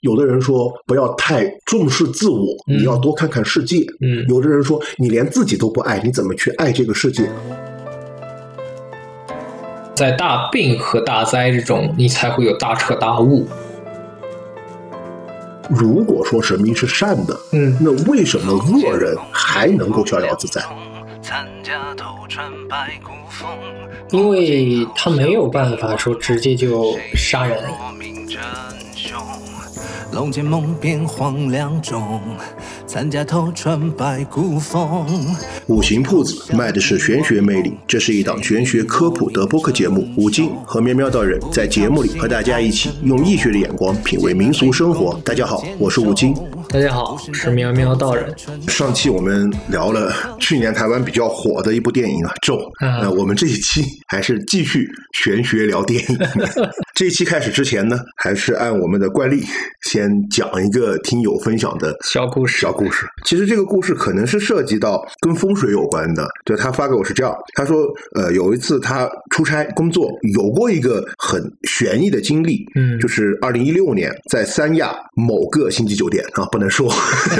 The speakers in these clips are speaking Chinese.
有的人说不要太重视自我，嗯你要多看看世界。嗯有的人说你连自己都不爱，你怎么去爱这个世界？在大病和大灾之中，你才会有大彻大悟。如果说神明是善的，嗯那为什么恶人还能够逍遥自在？因为他没有办法说直接就杀人。龙剑梦，变荒凉中。参加头穿白骨风。五行铺子卖的是玄学魅力，这是一档玄学科普的播客节目。五金和喵喵道人在节目里和大家一起用易学的眼光品味民俗生活。大家好，我是五金。大家好，我是喵喵道人。上期我们聊了去年台湾比较火的一部电影啊，《咒》。嗯那我们这一期还是继续玄学聊电影。这一期开始之前呢，还是按我们的惯例，先讲一个听友分享的小故事小故事。其实这个故事可能是涉及到跟风水有关的。就他发给我是这样，他说，呃，有一次他出差工作，有过一个很悬疑的经历，嗯就是二零一六年在三亚某个星级酒店啊，不能说，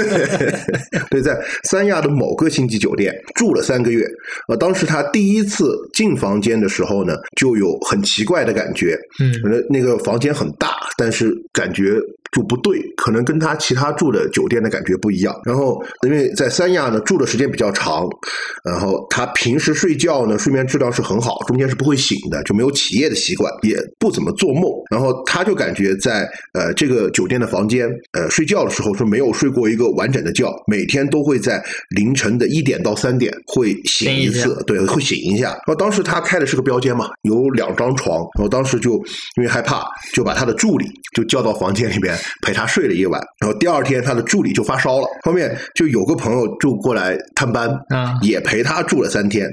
对，在三亚的某个星级酒店住了三个月。呃，当时他第一次进房间的时候呢，就有很奇怪的感觉，嗯那那个房间很大，但是感觉就不对，可能跟他其他住的酒店的感觉不一样。然后因为在三亚呢住的时间比较长，然后他平时睡觉呢睡眠质量是很好，中间是不会醒的，就没有起夜的习惯，也不怎么做梦。然后他就感觉。在呃这个酒店的房间呃睡觉的时候是没有睡过一个完整的觉，每天都会在凌晨的一点到三点会醒一醒一次，对，会醒一下。然后当时他开的是个标间嘛，有两张床，然后当时就因为害怕，就把他的助理就叫到房间里边陪他睡了一晚。然后第二天他的助理就发烧了，后面就有个朋友就过来探班，啊也陪他住了三天。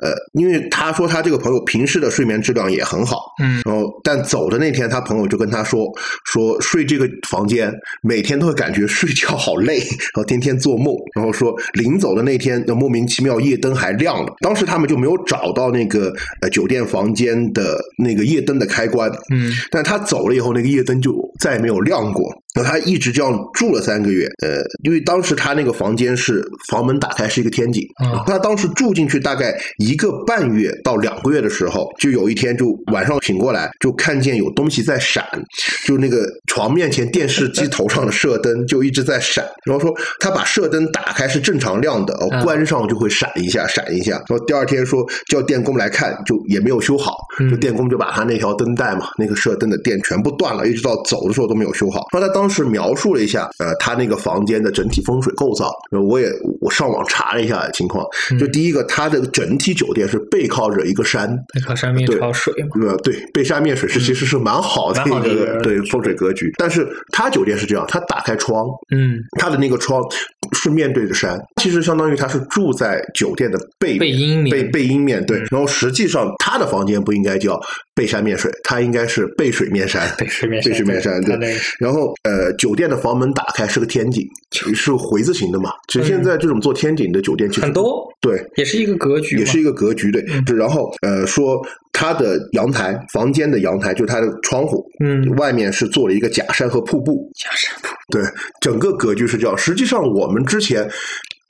呃，因为他说他这个朋友平时的睡眠质量也很好，嗯然后但走的那天，他朋友就跟他说说睡这个房间每天都会感觉睡觉好累，然后天天做梦，然后说临走的那天莫名其妙夜灯还亮了，当时他们就没有找到那个呃酒店房间的那个夜灯的开关，嗯但他走了以后，那个夜灯就再也没有亮过。然后他一直这样住了三个月，呃，因为当时他那个房间是房门打开是一个天井，啊他当时住进去大概一个半月到两个月的时候，就有一天就晚上醒过来，就看见有东西在闪，就那个床面前电视机头上的射灯就一直在闪。然后说他把射灯打开是正常亮的，关上就会闪一下，闪一下。然后第二天说叫电工来看，就也没有修好，嗯就电工就把他那条灯带嘛，那个射灯的电全部断了，一直到走的时候都没有修好。然后他当时描述了一下，呃，他那个房间的整体风水构造，呃我也我上网查了一下情况，嗯。就第一个，它的整体酒店是背靠着一个山，背靠山面对朝水嘛。呃，对，背山面水是其实是蛮好的一个对风水格局，但是他酒店是这样，他打开窗，嗯，他的那个窗是面对着山，其实相当于他是住在酒店的背背阴面背背阴面对嗯，然后实际上他的房间不应该叫背山面水，他应该是背水面山，背水面山 背水面山对。然后呃，酒店的房门打开是个天井，是回字形的嘛。其实现在这种做天井的酒店其实很多对，也是一个格局，也是一个格局对。然后呃说他的阳台房间的阳台就是他的窗户，嗯外面是做了一个假山和瀑布，假山铺对，整个格局是这样。实际上我们之前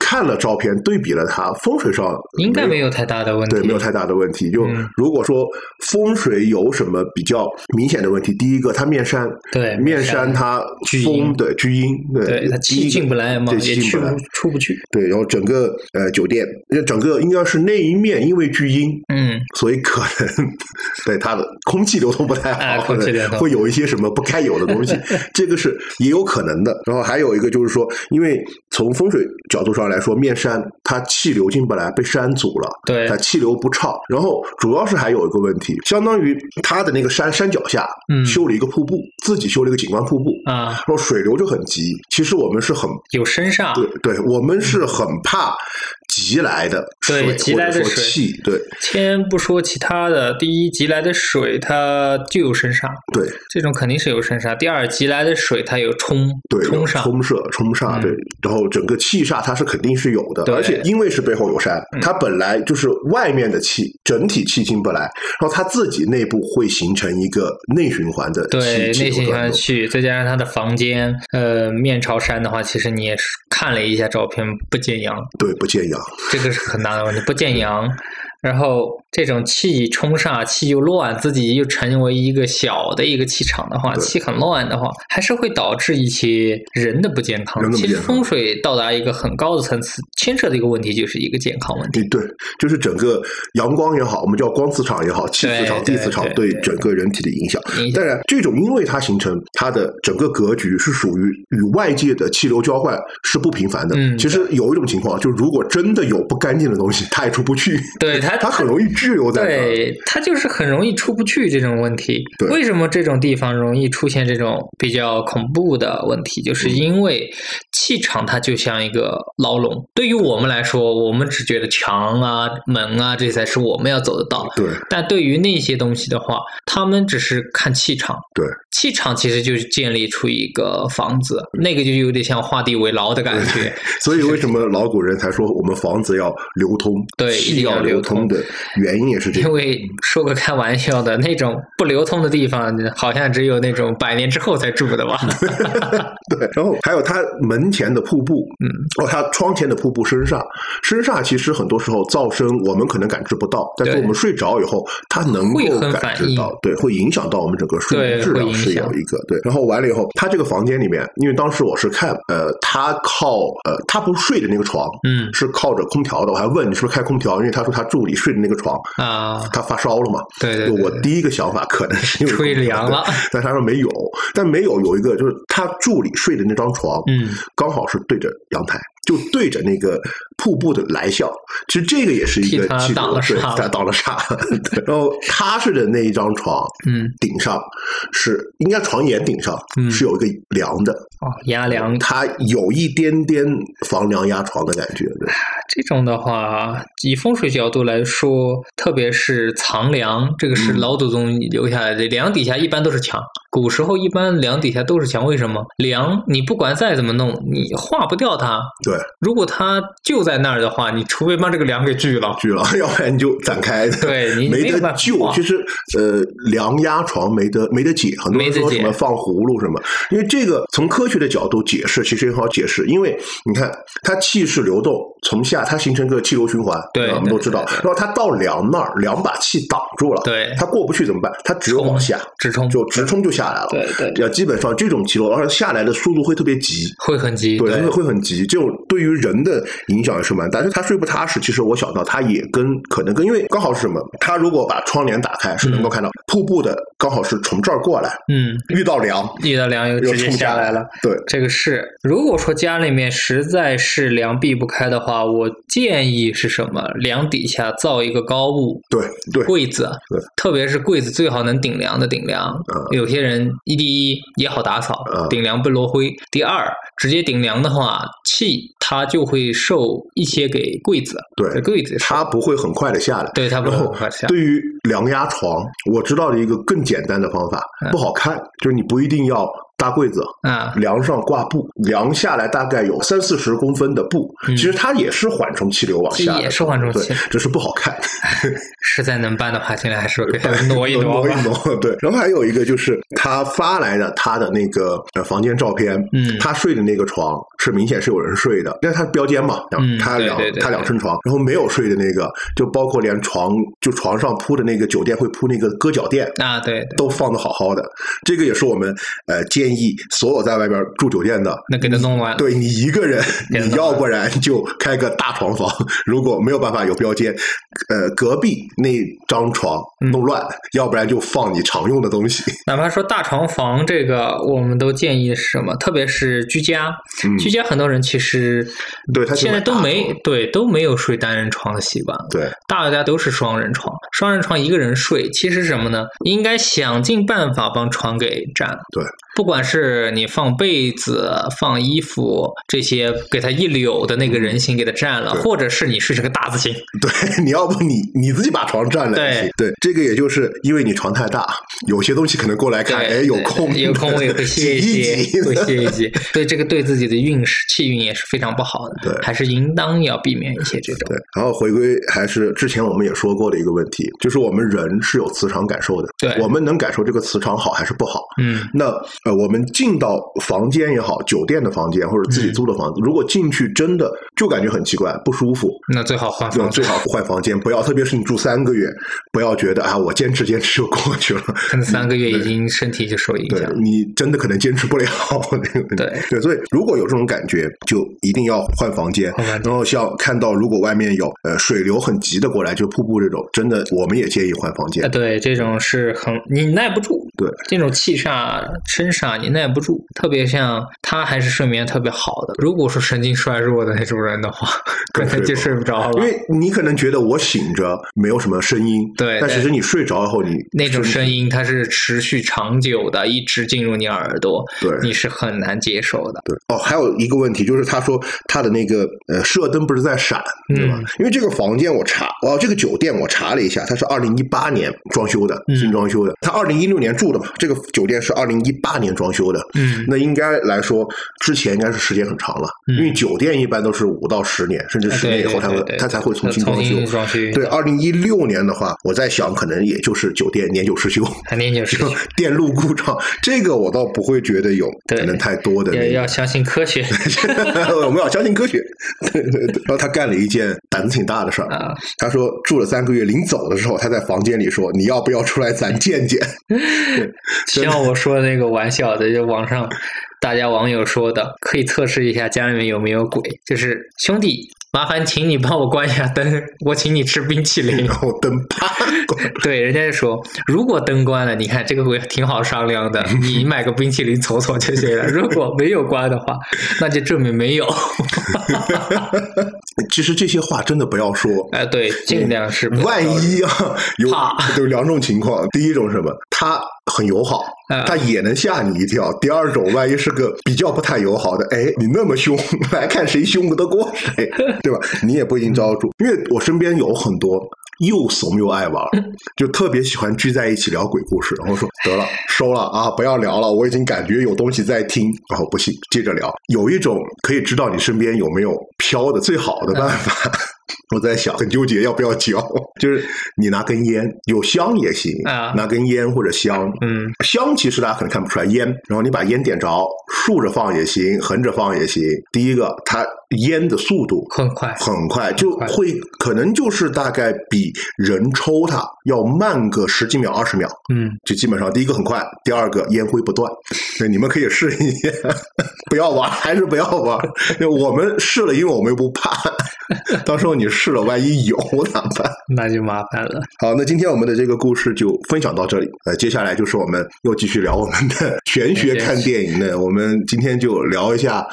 看了照片，对比了它，风水上应该没有太大的问题，对，没有太大的问题。就嗯如果说风水有什么比较明显的问题，第一个它面山，对面山它聚阴风对聚阴，对对他气进不来嘛，进不来。出不去。对，然后整个呃酒店，呃整个应该是那一面因为聚阴，嗯，所以可能 对它的空气流通不太哎好，空气流通会有一些什么不该有的东西，这个是也有可能的。然后还有一个就是说，因为从风水角度上来说，面山它气流进不来，被山阻了，对它气流不畅。然后主要是还有一个问题，相当于它的那个山山脚下嗯修了一个瀑布，自己修了一个景观瀑布，啊，然后水流就很急。其实我们是很有身上，对对，我们是很怕急来的对水急来的气，对。先不说其他的，第一，急来的水它就有生杀，对。这种肯定是有生杀。第二，急来的水它有冲对，冲煞，冲射冲煞，嗯。对，然后整个气煞它是肯定是有的，对。而且因为是背后有山，嗯。它本来就是外面的气，整体气进不来，然后它自己内部会形成一个内循环的对气气内循。环区，再加上它的房间，呃，面朝山的话，其实你也是看了一下照片，不见阳，对，不见阳，这个是很大的问题，不见阳。然后这种气冲煞，气又乱，自己又成为一个小的一个气场的话，气很乱的话，还是会导致一些人的不健康。其实风水到达一个很高的层次，牵涉的一个问题就是一个健康问题。对，就是整个阳光也好，我们叫光磁场也好，气磁场、地磁场对整个人体的影响。当然，这种因为它形成它的整个格局是属于与外界的气流交换是不频繁的。嗯其实有一种情况，就如果真的有不干净的东西，它也出不去。对 它它很容易滞留在那儿。对，它就是很容易出不去这种问题对。为什么这种地方容易出现这种比较恐怖的问题？就是嗯因为气场它就像一个牢笼，对于我们来说，我们只觉得墙啊、门啊这才是我们要走的道。对但对于那些东西的话，他们只是看气场，对气场其实就是建立出一个房子，那个就有点像画地为牢的感觉。所以为什么老古人才说我们房子要流通，对气要流流通的原因也是这个。因为说个开玩笑的，那种不流通的地方，好像只有那种百年之后才住的吧？对，然后还有他门前的瀑布，嗯，哦，他窗前的瀑布身上，身上其实很多时候噪声我们可能感知不到，但是我们睡着以后，它能够很感知到，对，会影响到我们整个睡眠质量是有一个对。然后完了以后，他这个房间里面，因为当时我是看，呃，他靠呃，他不睡的那个床，嗯是靠着空调的，我还问你是不是开空调，因为他说他助理睡的那个床，啊，他发烧了嘛，对对对对我第一个想法可能是因为吹凉了，但他说没有，但没有有一个就是他助理睡的那张床，嗯，刚好是对着阳台，就对着那个瀑布的来笑。其实这个也是一个气流对挡了煞他挡了沙。然后他睡的那一张床，嗯，顶上是应该床沿顶上嗯是有一个梁的，哦，压梁它有一点点房梁压床的感觉。对，这种的话，以风水角度来说，特别是藏梁，这个是嗯老祖宗留下来的。梁底下一般都是墙，古时候一般梁底下都是墙。为什么？梁你不管再怎么弄，你化不掉它。对，如果它就在那儿的话，你除非把这个梁给锯了。锯了，要不然你就展开。对你没得救。其实，呃，梁压床没得没得解，很多人说什么放葫芦什么，因为这个从科学的角度解释，其实很好解释。因为你看，它气势流动，从下它形成个气流循环，对我们都知道。然后它到梁那儿，梁把气挡住了，对它过不去怎么办？它只有往下，直冲就直冲就下来了。对对要基本上这种气流，而且下来的速度会特别急。会很急。对，会会很急，这种对于人的影响也是蛮大。就他睡不踏实，其实我想到他也跟可能跟，因为刚好是什么？他如果把窗帘打开，是能够看到瀑布的，刚好是从这儿过来，嗯，遇到梁遇到梁又又直接冲下下来了。。对，这个是，如果说家里面实在是梁避不开的话，我建议是什么？梁底下造一个高物，对对柜子对，特别是柜子最好能顶梁的顶梁。嗯有些人一第一也好打扫，嗯顶梁不落灰；第二，直接顶梁的话，气它就会受一些给柜子，对柜子它不会很快的下来。对它不会很快下对于梁压床，我知道的一个更简单的方法，嗯不好看，就是你不一定要搭柜子，啊，梁上挂布，梁下来大概有三四十公分的布，嗯其实它也是缓冲气流往下的，也是缓冲对气流，只是不好看。实在能搬的话，尽量还是给它挪一挪挪一挪，对。然后还有一个就是他发来的他的那个呃房间照片，嗯他睡的那个床是明显是有人睡的，因为他标间嘛，嗯他两他两层床，然后没有睡的那个，就包括连床就床上铺的那个酒店会铺那个搁脚垫。啊，对对，都放的好好的，这个也是我们呃建议所有在外边住酒店的，那给他弄完对你一个人，你要不然就开个大床房，如果没有办法有标间，呃，隔壁那张床嗯弄乱，要不然就放你常用的东西。哪怕说大床房这个，我们都建议是什么？特别是居家，嗯居家家很多人其实对他现在都没对都没有睡单人床的习惯，对大家都是双人床。双人床一个人睡，其实什么呢？应该想尽办法帮床给占。对，不管是你放被子、放衣服这些，给它一绺的那个人形给它占了，或者是你睡成个大字形。对，你要不你你自己把床占了对。对，这个也就是因为你床太大，有些东西可能过来看，哎，有空有空我也会歇一 挤歇，挤会歇一歇。所以这个对自己的运势、气运也是非常不好的。对还是应当要避免一些这种对。，然后回归还是之前我们也说过的一个问题，就是我们人是有磁场感受的，对我们能感受这个磁场好还是不好。嗯，那呃，我们进到房间也好，酒店的房间或者自己嗯租的房子，如果进去真的就感觉很奇怪、不舒服，那最好换最。好换房间，不要，特别是你住三个月，不要觉得啊，我坚持坚持就过去了。可能三个月已经身体就受影响。你真的可能坚持不了。对 对，所以如果有这种感觉，就一定要换房间。然后像看到如果外面有呃水流很急的过来，就瀑布这种，真的我们也建议换房间啊，。对，这种是很你耐不住，对，这种气煞身煞你耐不住，特别像他还是睡眠特别好的，如果说神经衰弱的那种人的话，可更能就睡不着了。因为你可能觉得我醒着没有什么声音，对对但其实你睡着以后，你那种声音它是持续长久的，一直进入你耳朵，对你是很难接受的。对哦，还有一个问题就是，他说他的那个呃射灯不是在闪，对吧？嗯因为这个房间我查，哦，这个酒店我查了一下，它是二零一八年装修的，嗯新装修的。他二零一六年住的嘛，这个酒店是二零一八年装修的。嗯，那应该来说，之前应该是时间很长了，嗯因为酒店一般都是五到十年，甚至十年以后才会对对对对它才会重新装修。装修。对，，二零一六年的话，我在想，可能也就是酒店年久失修，还年久失修，电路故障，这个我倒不会觉得有对可能太多的那个要要相信科学 我们要相信科学。对对对。然后他干了一件胆子挺大的事儿。啊。他说住了三个月，临走的时候，他在房间里说：“你要不要出来咱见见像我说的那个玩笑的，就网上大家网友说的，可以测试一下家里面有没有鬼。就是兄弟，麻烦请你帮我关一下灯，我请你吃冰淇？” 淋然。后灯啪对，人家就说，如果灯关了，你看这个鬼挺好商量的，你买个冰淇淋瞅瞅就行了。如果没有关的话，那就证明没有。其实这些话真的不要说。哎，对，尽量是万一啊，有怕有两种情况，第一种是什么？他很友好，啊他也能吓你一跳；第二种，万一是个比较不太友好的，哎，你那么凶，来看谁凶得过谁，对吧？你也不一定招得住。因为我身边有很多又怂又爱玩，就特别喜欢聚在一起聊鬼故事，然后说得了，收了啊，不要聊了，我已经感觉有东西在听，然后不信，接着聊。有一种可以知道你身边有没有飘的最好的办法。我在想，很纠结要不要嚼，就是你拿根烟，有香也行，啊拿根烟或者香，嗯，香其实大家可能看不出来，烟，然后你把烟点着，竖着放也行，横着放也行。第一个，它烟的速度很快。很快，就快会可能就是大概比人抽它要慢个十几秒、二十秒，嗯，就基本上第一个很快，第二个烟灰不断。对，你们可以试一下，不要玩，还是不要玩。因为我们试了，因为我们又不怕。到时候你试了，万一有咋办？那就麻烦了。好，那今天我们的这个故事就分享到这里。呃，接下来就是我们又继续聊我们的玄学看电影的。我们今天就聊一下，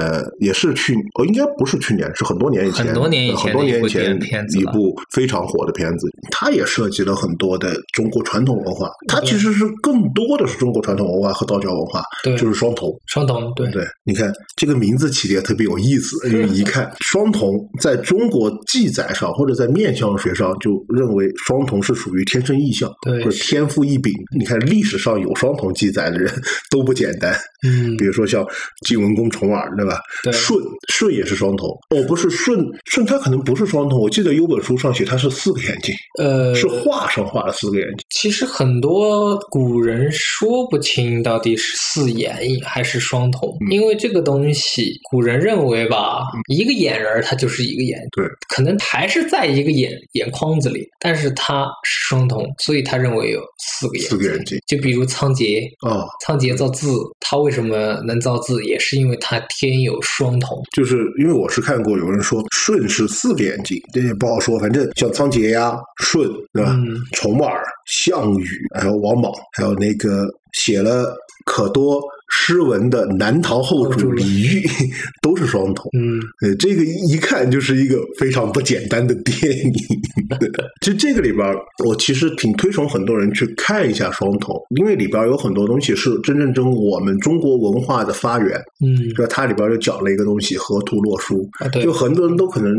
呃，也是去哦，应该不是去年，是很多年以前，很多年以前很多年以前一部非常火的片子。它也涉及了很多的中国传统文化，它其实是更多的是中国传统文化和道教文化，对就是双瞳。双瞳，对，对，你看这个名字起的也特别有意思，因为一看双瞳在中国记载上或者在面相学上就认为双瞳是属于天生异象，对或者天赋异禀。你看历史上有双瞳记载的人 都不简单，嗯比，如说像晋文公重耳，对吧？对舜舜也是双瞳，哦，不是顺顺他可能不是双瞳，我记得有本书上写他是四个眼睛，呃，是画上画了四个眼睛。其实很多古人说不清到底是四眼还是双瞳，嗯因为这个东西，古人认为吧，一个眼人儿他就是一个眼，对，可能还是在一个眼眼眶子里，但是它是双瞳，所以他认为有四个眼睛。四个眼睛就比如仓颉，啊，仓颉造字，他为什么能造字，也是因为他天有双瞳。就是因为我是看过有人说舜是四个眼睛，这也不好说，反正像仓颉呀、舜对吧？嗯重耳、项羽，还有王莽，还有那个写了可多诗文的南唐后主李煜都是双瞳。嗯，呃，这个一看就是一个非常不简单的电影。就这个里边，我其实挺推崇很多人去看一下双瞳，因为里边有很多东西是真正正我们中国文化的发源。嗯，就它里边就讲了一个东西——河图洛书。啊，对，就很多人都可能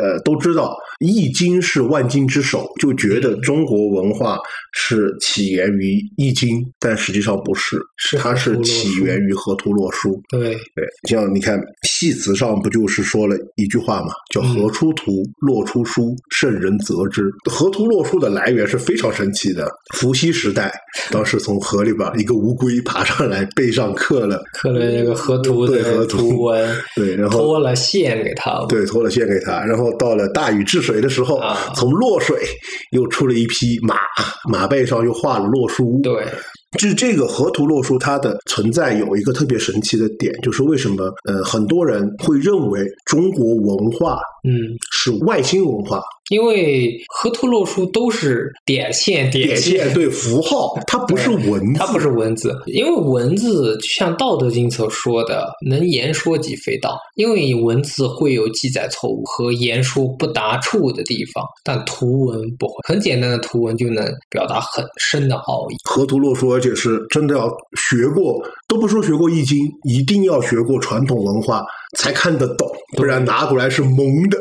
呃都知道，《易经》是万经之首，就觉得中国文化是起源于《易经》，但实际上不是，是它是起源于河图洛书。对，对，像你看戏词上不就是说了一句话嘛，叫“嗯河出图，洛出书，圣人择之”。河图洛书的来源是非常神奇的。伏羲时代，当时从河里边一个乌龟爬上来，背上刻了刻了这个河图的对河图图文，对，然后托了线给他。对，托了线给他，然后到了大禹治水的时候，啊从洛水又出了一匹马，马背上又画了洛书。，对，就是这个河图洛书，它的存在有一个特别神奇的点，就是为什么呃很多人会认为中国文化嗯，是外星文化，因为河图洛书都是点线点线线，对符号，它不是文字，它不是文字，因为文字就像《道德经》所说的“能言说即非道”，因为文字会有记载错误和言说不达处的地方，但图文不会，很简单的图文就能表达很深的奥义。河图洛书，而且是真的要学过，都不说学过易经，一定要学过传统文化才看得懂，不然拿过来是蒙的，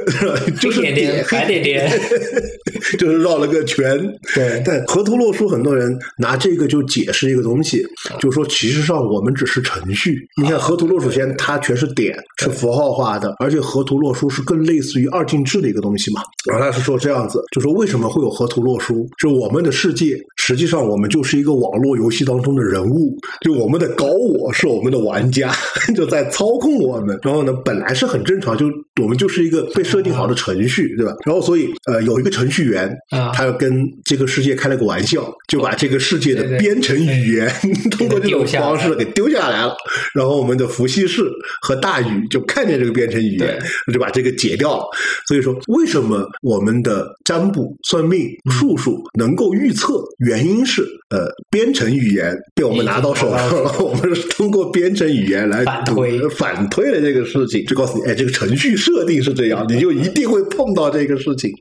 就是黑点点白点点，就是绕了个圈。对但河图洛书很多人拿这个就解释一个东西，就说其实上我们只是程序。你看河图洛书先它全是点，是符号化的，而且河图洛书是更类似于二进制的一个东西嘛。然后他是说这样子，就说为什么会有河图洛书？就我们的世界，实际上我们就是一个网络游戏当中的人物，就我们的高我是我们的玩家，就在操控我们。然后呢，本来是很正常，就我们就是一个被设定好的程序，对吧？然后所以呃，有一个程序员，啊他要跟这个世界开了个玩笑，就把这个世界的编程语言 通过这种方式给丢下来了。然后我们的伏羲氏和大禹就看见这个编程语言，就把这个解掉了。所以说，为什么我们的占卜、算命、嗯术数能够预测？原因是呃，编程语言被我们拿到手上了，我们是通过编程语言来反推。反推了这个事情，就告诉你，哎，这个程序设定是这样，你就一定会碰到这个事情。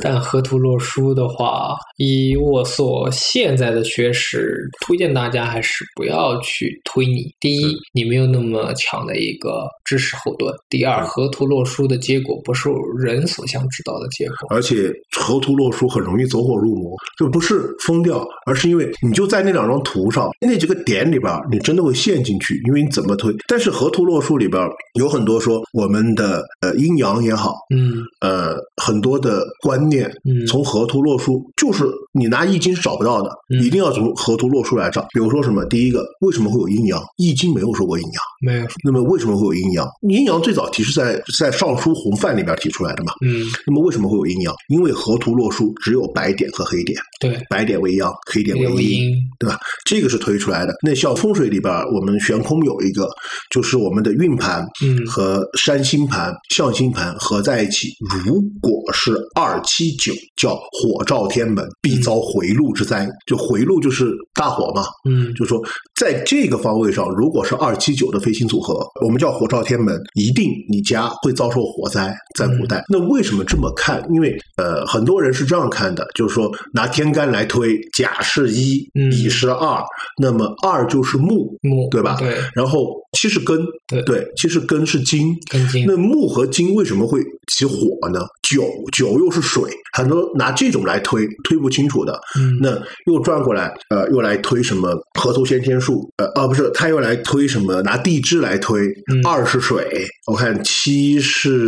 但河图洛书的话，以我所现在的学识，推荐大家还是不要去推你。第一，你没有那么强的一个知识后盾；第二，河图洛书的结果不是人所想知道的结果。而且河图洛书很容易走火入魔，就不是疯掉，而是因为你就在那两张图上那几个点里边，你真的会陷进去，因为你怎么推。但是河图洛书里边有很多说我们的呃阴阳也好，嗯呃很多的观念，嗯从河图洛书就是你拿易经是找不到的，嗯一定要从河图洛书来找。比如说什么，第一个为什么会有阴阳？易经没有说过阴阳。没有，那么为什么会有阴阳？阴阳最早提是在在《尚书洪范》里边提出来的嘛。嗯那么为什么会有阴阳？因为河图洛书只有白点和黑点，对，白点为阳，黑点为阴，阴，对吧？这个是推出来的。那像风水里边，我们悬空有一个，就是我们的运盘嗯和山星盘、象星盘合在一起，如果是二七九，叫火照天门，必遭回路之灾。就回路就是大火嘛，嗯就说在这个方位上，如果是二七九的飞行组合，我们叫火照天门，一定你家会遭受火灾。在古代，那为什么这么看？因为呃，很多人是这样看的，就是说拿天干来推，甲是一，嗯乙是二，那么二就是木，木对吧？对，然后七是根，对对，七是根是金，根金那木和金为什么会起火呢？九九又是水，很多拿这种来推，推不清楚的。嗯那又转过来，呃，又来推什么河图先天术，呃，啊，不是，他又来推什么拿地支来推，嗯二是水，我看七是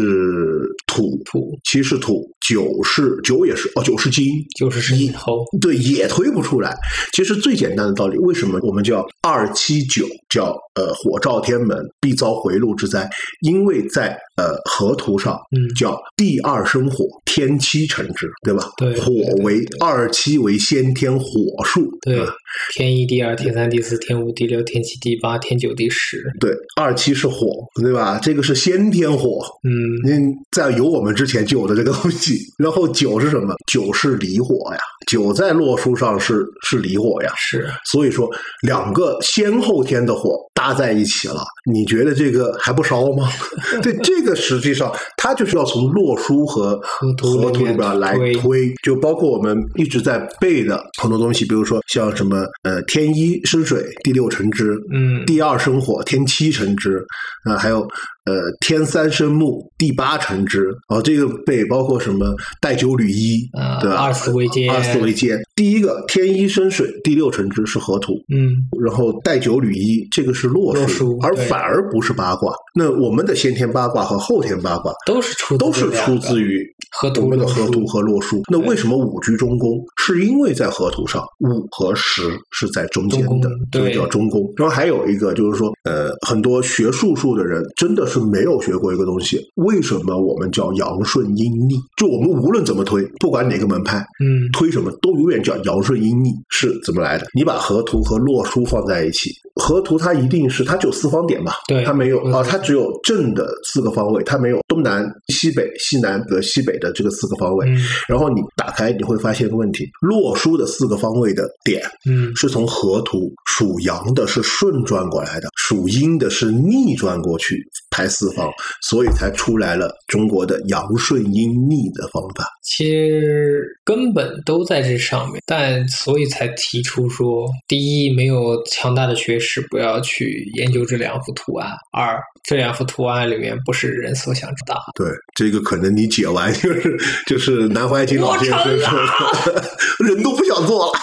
土，土七是土，九是九也是，哦，九是金，九是石头，对，也推不出来。其实最简单的道理，为什么我们叫二七九叫呃火照天门，必遭回路之灾。因为在呃河图上，嗯叫地二生火，天七成之，对吧？对火为二七为先天火数，对吧，天一、第二、天三、第四、天五、第六、天七、第八、天九、第十。对，二七是火，对吧？这个是先天火，嗯，嗯，在有我们之前就有的这个东西。然后九是什么？九是离火呀，九在洛书上是是离火呀。是所以说，两个先后天的火搭在一起了，你觉得这个还不烧吗？对，这个实际上它就是要从洛书和河图来推。推，就包括我们一直在背的很多东西，比如说像什么呃天一生水，第六成之，嗯。第二生火，天七成之，啊、还有呃天三生木，第八成之，哦，这个背包括什么带九履一，啊对吧？二四为肩二四为肩。第一个天一生水，第六成之是河图，嗯然后带九履一，这个是洛洛书而反而不是八卦。那我们的先天八卦和后天八卦都是出自都是出自于河图我们的河图和洛书。那为什么五居中宫？是因为在河图上五和十是在中间的宫，所以叫中宫。然后还有一个就是说，呃，很多学术术的人真的是没有学过一个东西，为什么我们叫阳顺阴逆？就我们无论怎么推，不管哪个门派，嗯推什么都永远叫阳顺阴逆，是怎么来的？你把河图和洛书放在一起，河图它一定是它只有四方点嘛，对它没有嗯啊，它只有正的四个方位，它没有东南西北、西南和西北的这个四个方位。嗯然后你打开，你会发现个问题：洛书的四个方位的点嗯是从河图属阳的是顺转过来的，属阴的是逆转过去排四方，所以才出来了中国的阳顺阴逆的方法。其实根本都在这上面，但所以才提出说，第一，没有强大的学识，不要去研究这两幅图案；二，这两幅图案里面不是人所想知道。对，这个可能你解完就是 就是南怀瑾老先生说的，人都不想做了。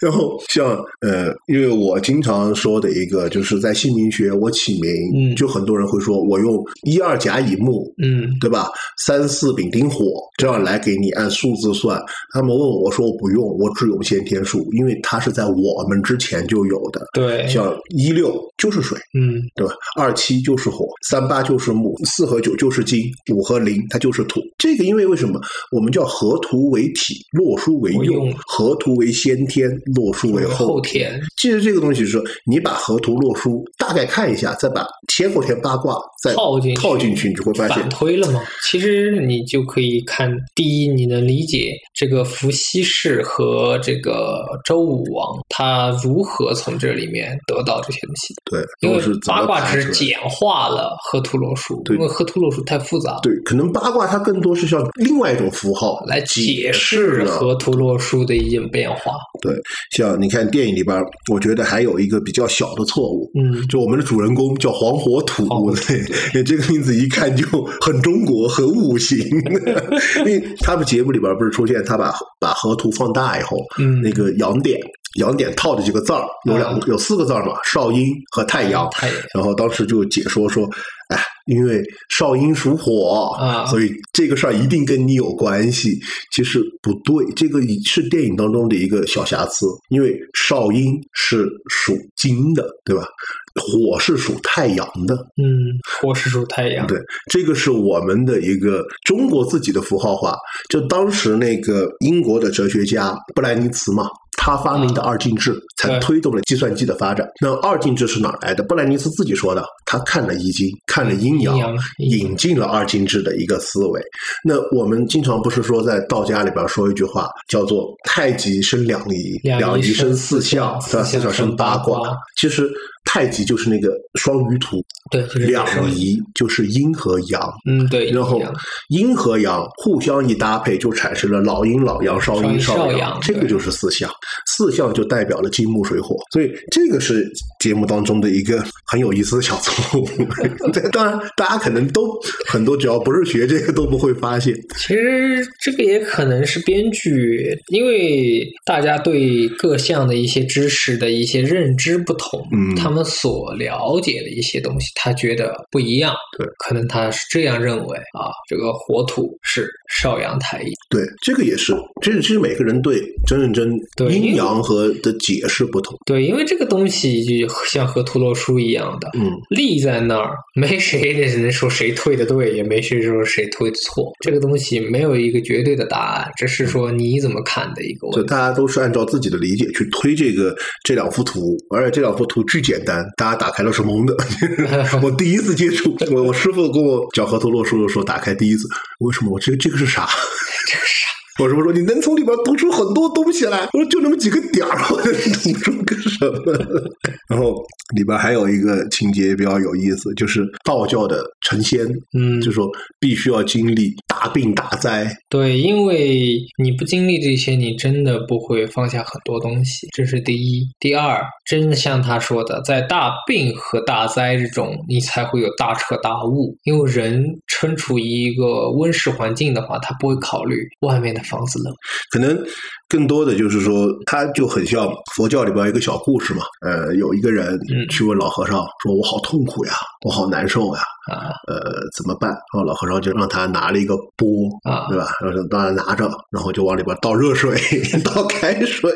然后像呃，因为我经常说的一个，就是在姓名学我起名，嗯就很多人会说我用一二甲乙木，嗯对吧？三四丙丁火这样来给你按数字算。他们问我，我说我不用，我只用先天数，因为它是在我们之前就有的。对，像一六就是水，嗯对吧？二七就是火，三八就是木，四和九就是金，五和零它就是土。这个因为为什么我们叫河图为体，洛书为用为用，河图为先天，洛书为后后天，其实这个东西是说，你把河图洛书大概看一下，再把天后天八卦再套进去套进去，你就会发现反推了嘛？其实你就可以看，第一，你能理解这个伏羲氏和这个周武王他如何从这里面得到这些东西。对，因为是八卦只是简化了河图洛书，因为河图洛书太复杂，对，可能八卦它更多是像另外一种符号来解释河图洛书的一种变化。对，像你看电影里边，我觉得还有一个比较小的错误，嗯，就我们的主人公叫黄火土对，这个名字一看就很中国，很五行。因为他们节目里边不是出现他把把河图放大以后，嗯那个阳点，阳点套的几个字儿，有两个有四个字儿嘛，少阴和太阳。太阳然后当时就解说说，哎，因为少阴属火啊所以这个事儿一定跟你有关系。其实不对，这个是电影当中的一个小瑕疵，因为少阴是属金的，对吧？火是属太阳的，嗯，火是属太阳，对，这个是我们的一个中国自己的符号化。就当时那个英国的哲学家布莱尼茨嘛，他发明的二进制，才推动了计算机的发展。那二进制是哪儿来的？布莱尼茨自己说的，他看了易经，看了阴阳引进了二进制的一个思维。那我们经常不是说在道家里边说一句话，叫做“太极生两仪，两仪生四四象象，对吧？四象象生生八卦卦。”其实太极就是那个双鱼图，对，两仪就是阴和阳。嗯，对，然后阴和阳互相一搭配，就产生了老阴、老阳、少阴、少阳这个就是四象。四象就代表了金木水火，所以这个是节目当中的一个很有意思的小错误。对，当然大家可能都很多，只要不是学这个都不会发现。其实这个也可能是编剧，因为大家对各项的一些知识的一些认知不同，嗯他们所了解的一些东西，他觉得不一样，对，可能他是这样认为啊，这个火土是少阳太阴。对，这个也是，这其实每个人对真认真对阴阳和的解释不同。对，因为这个东西就像河图洛书一样的，嗯，立在那儿，没谁能说谁推的对，也没谁说谁推的错。这个东西没有一个绝对的答案，只是说你怎么看的一个问题。就大家都是按照自己的理解去推这个这两幅图，而且这两幅图巨简单，大家打开了是懵的。我第一次接触，我我师傅跟我讲河图洛书的时候，打开第一次，为什么我这个这个是啥？这是啥？我师傅说你能从里边读出很多东西来，我说就那么几个点儿，我能读出个什么？然后里边还有一个情节比较有意思，就是道教的成仙，嗯，就说必须要经历大病大灾，对，因为你不经历这些，你真的不会放下很多东西，这是第一。第二，真的像他说的，在大病和大灾之中，你才会有大彻大悟。因为人身处于一个温室环境的话，他不会考虑外面的房子冷。可能更多的就是说，它就很像佛教里边一个小故事嘛。呃，有一个人嗯去问老和尚说：“我好痛苦呀，我好难受呀，啊呃，怎么办？”然后老和尚就让他拿了一个钵，啊对吧？然后当然拿着，然后就往里边倒热水，倒开水，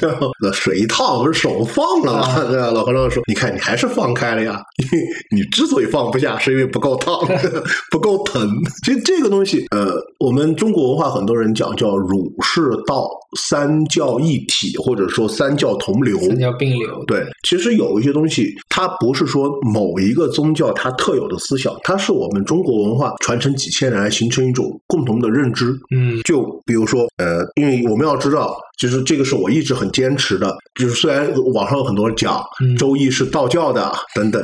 然后那水一烫，不是手放了吗？啊对吧？老和尚说：“你看，你还是放开了呀，因为你之所以放不下，是因为不够烫，不够疼。其实这个东西，呃，我们中国文化很多人讲叫儒释道三教一体，或者说三教同流。三教并流。对，其实有一些东西，它不是说某一个宗教它特有的思想，它是我们中国文化传承几千年来形成一种共同的认知。嗯就比如说，呃，因为我们要知道，就是这个是我一直很坚持的，就是虽然网上有很多人讲嗯《周易》是道教的等等，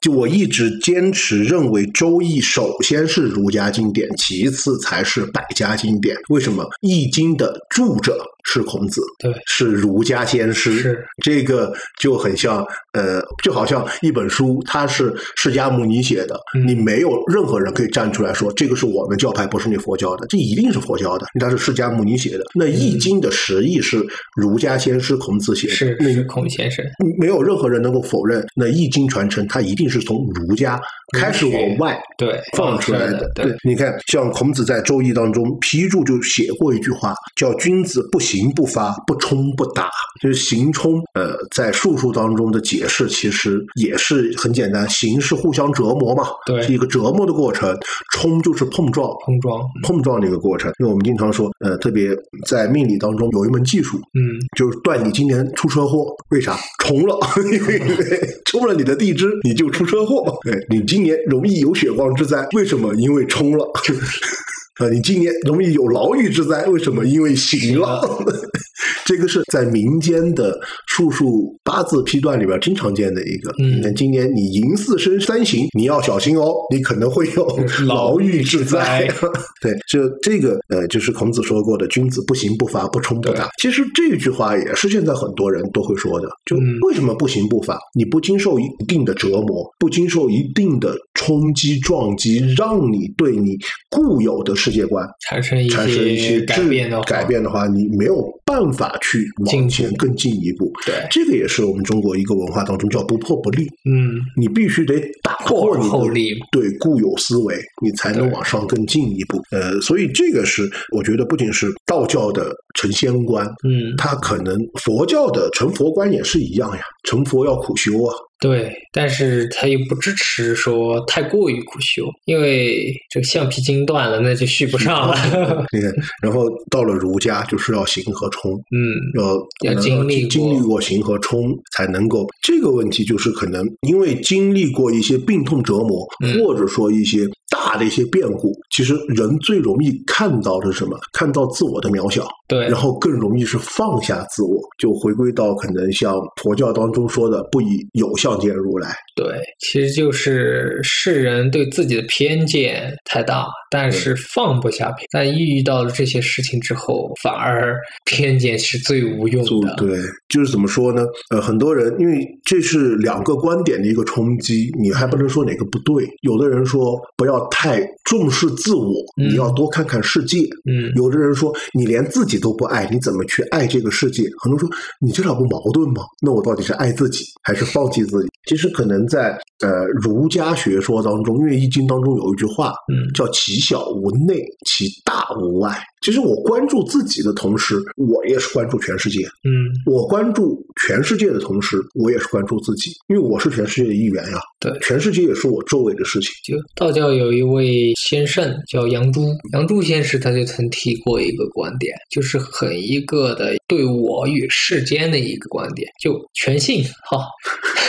就我一直坚持认为，《周易》首先是儒家经典，其次才是百家经典。为什么？《易经》的著者是孔子，对是儒家先师，是这个就很像，呃，就好像一本书，它是释迦牟尼写的，嗯你没有任何人可以站出来说这个是我们教派，不是你佛教的，这一定是佛教的，因为它是释迦牟尼写的。那《易经》的实义是儒家先师孔子写的，那是是孔先生。没有任何人能够否认，那《易经》传承它一定是从儒家开始往外对放出来的。对，你看，像孔子在《周易》当中批注就写过一句话，叫“君子不行不发，不冲不打”，就是行冲。呃，在术数当中的解释其实也是很简单，行是互相折磨嘛，对是一个折磨的过程；冲就是碰撞，碰撞。碰撞的一个过程。因为我们经常说，呃，特别在命理当中有一门技术，嗯就是断你今年出车祸，为啥？冲了，因为 冲了你的地支，你就出车祸。对你今年容易有血光之灾，为什么？因为冲了。啊，你今年容易有牢狱之灾，为什么？因为行了。这个是在民间的术数八字批断里边经常见的一个。嗯你看今年你寅巳申三刑，你要小心哦，你可能会有 牢狱之灾。对，就这个呃，就是孔子说过的“君子不行不罚，不冲不打”。其实这句话也是现在很多人都会说的。就嗯为什么不行不罚？你不经受一定的折磨，不经受一定的冲击撞击，让你对你固有的世界观产生一产生一些改变的话改变的话，你没有办法去往前更进一步。对，这个也是我们中国一个文化当中叫不破不立，嗯，你必须得打破而破你的后立。对固有思维，你才能往上更进一步。呃，所以这个是我觉得不仅是道教的成仙观，嗯，它可能佛教的成佛观也是一样呀，成佛要苦修啊。对，但是他又不支持说太过于苦修，因为这个橡皮筋断了，那就续不上了。你看，然后到了儒家就是要行和冲，嗯，要要经历过经历过行和冲，才能够。这个问题就是可能因为经历过一些病痛折磨，嗯或者说一些大的一些变故，其实人最容易看到的是什么？看到自我的渺小，对。然，后更容易是放下自我，就回归到可能像佛教当中说的“不以有相见如来。对，其实就是世人对自己的偏见太大，但是放不下偏。但一遇到了这些事情之后，反而 偏见是最无用”。的。对，就是怎么说呢？呃，很多人因为这是两个观点的一个冲击，你还不能说哪个不对。有的人说不要太重视自我，嗯你要多看看世界。嗯，有的人说，你连自己都不爱，你怎么去爱这个世界？很多人说你这俩不矛盾吗？那我到底是爱自己还是放弃自己？其实可能在呃儒家学说当中，因为《易经》当中有一句话，嗯叫“其小无内，其大无外”。其实我关注自己的同时，我也是关注全世界。嗯，我关注全世界的同时，我也是关注自己，因为我是全世界的一员呀。对全世界也是我周围的事情。就道教有一位先圣叫杨朱，杨朱先生他就曾提过一个观点，就是很一个的对我与世间的一个观点，就全信哈。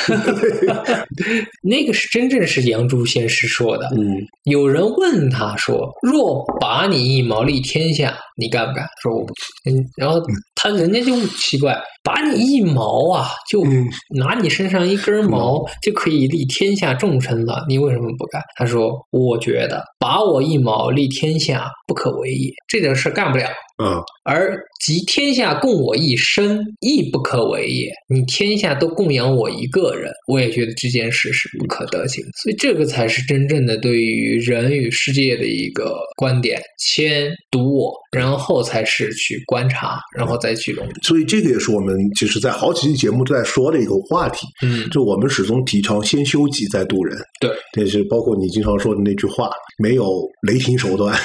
那个是真正是杨朱先师说的。嗯，有人问他说：“若把你一毛利天下，你干不干？”说我不。嗯，然后他人家就奇怪，把你一毛啊，就嗯拿你身上一根毛就可以立天下众生了，你为什么不干？他说：“我觉得把我一毛立天下不可为也，这点事干不了。”嗯，而集天下共我一身，亦不可为也。你天下都供养我一个人，我也觉得这件事是不可得行。所以这个才是真正的对于人与世界的一个观点：先读我，然后才是去观察，然后再去融入。所以这个也是我们其实在好几期节目都在说的一个话题。嗯，就我们始终提倡先修己再度人，对，这是包括你经常说的那句话：没有雷霆手段，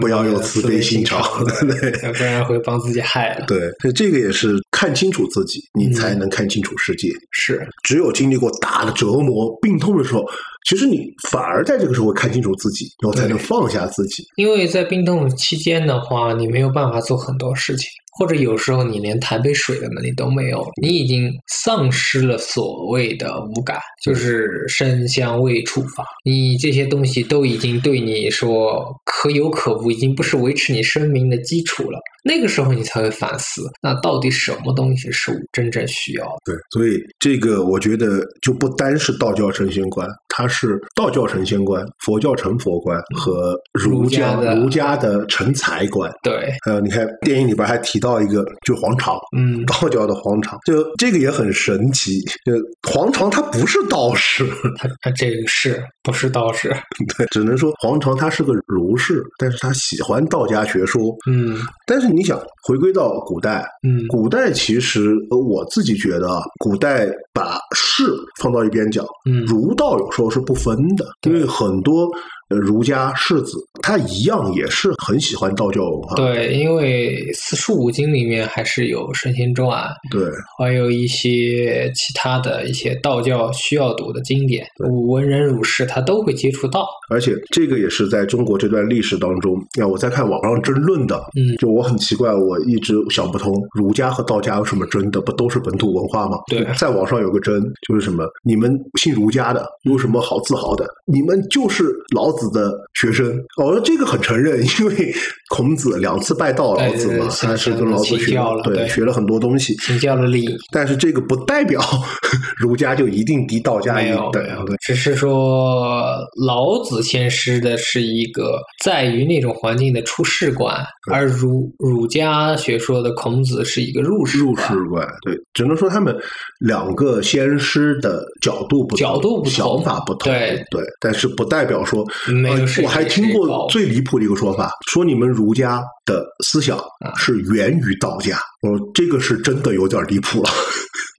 不要有慈悲心肠。对要不然会帮自己害了。对，所以这个也是看清楚自己，你嗯才能看清楚世界。是，只有经历过大的折磨、病痛的时候，其实你反而在这个时候会看清楚自己，然后才能放下自己。因为在冰冻期间的话，你没有办法做很多事情，或者有时候你连谈杯水的能力都没有，你已经丧失了所谓的五感，就是声香味触法，你这些东西都已经对你说可有可无，已经不是维持你生命的基础了。那个时候你才会反思，那到底什么东西是我真正需要的？对，所以这个我觉得就不单是道教成仙观，它是道教成仙观、佛教成佛观和儒家儒家的儒家的成才观。对，还有你看电影里边还提到一个，就黄巢，嗯，道教的黄巢，就这个也很神奇。就黄巢他不是道士，他他这个是不是道士？对，只能说黄巢他是个儒士，但是他喜欢道家学说。嗯但是你想回归到古代，嗯古代其实呃我自己觉得啊，古代把士放到一边讲，嗯儒道有时候是不分的，因为很多呃儒家世子他一样也是很喜欢道教文化。对，因为四书五经里面还是有《神仙传》，对还有一些其他的一些道教需要读的经典，文人儒士他都会接触到。而且这个也是在中国这段历史当中，呀，我在看网上争论的，嗯就我很奇怪，我一直想不通，儒家和道家有什么争的？不都是本土文化吗？对在网上有个争，就是什么，你们信儒家的有什么好自豪的？你们就是老子的学生。哦，这个很承认，因为孔子两次拜道老子嘛，他是跟老子请学教了对学了很多东西。请教了礼，但是这个不代表 儒家就一定低道家没一等有。对，只是说老子先师的是一个在于那种环境的出世观，而儒儒家学说的孔子是一个入世入世观，对，只能说他们两个先师的角度不同，角度不同。想法不同，对。对，但是不代表说，没有呃我还听过最离谱的一个说法，说你们儒家的思想啊是源于道家，哦，这个是真的有点离谱了，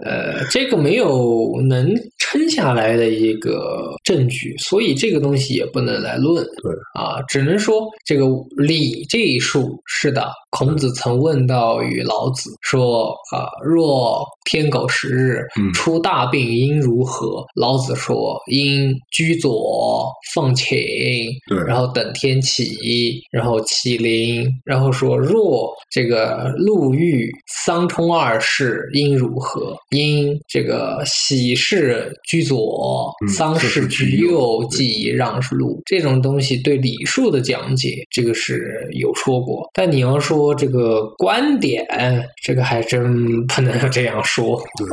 呃，这个没有能撑下来的一个证据，所以这个东西也不能来论。对啊，只能说这个礼这一术是的。孔子曾问到与老子说：“啊，若天狗食日嗯出大病，应如何？”老子说：“应居左，放寝，对然后等天起，然后起灵，然后说若这个路遇丧冲二世，应如何？应这个喜事居左，嗯丧事居右，即让路。这种东西对礼数的讲解，这个是有说过。但你要说这个观点，这个还真不能这样说。对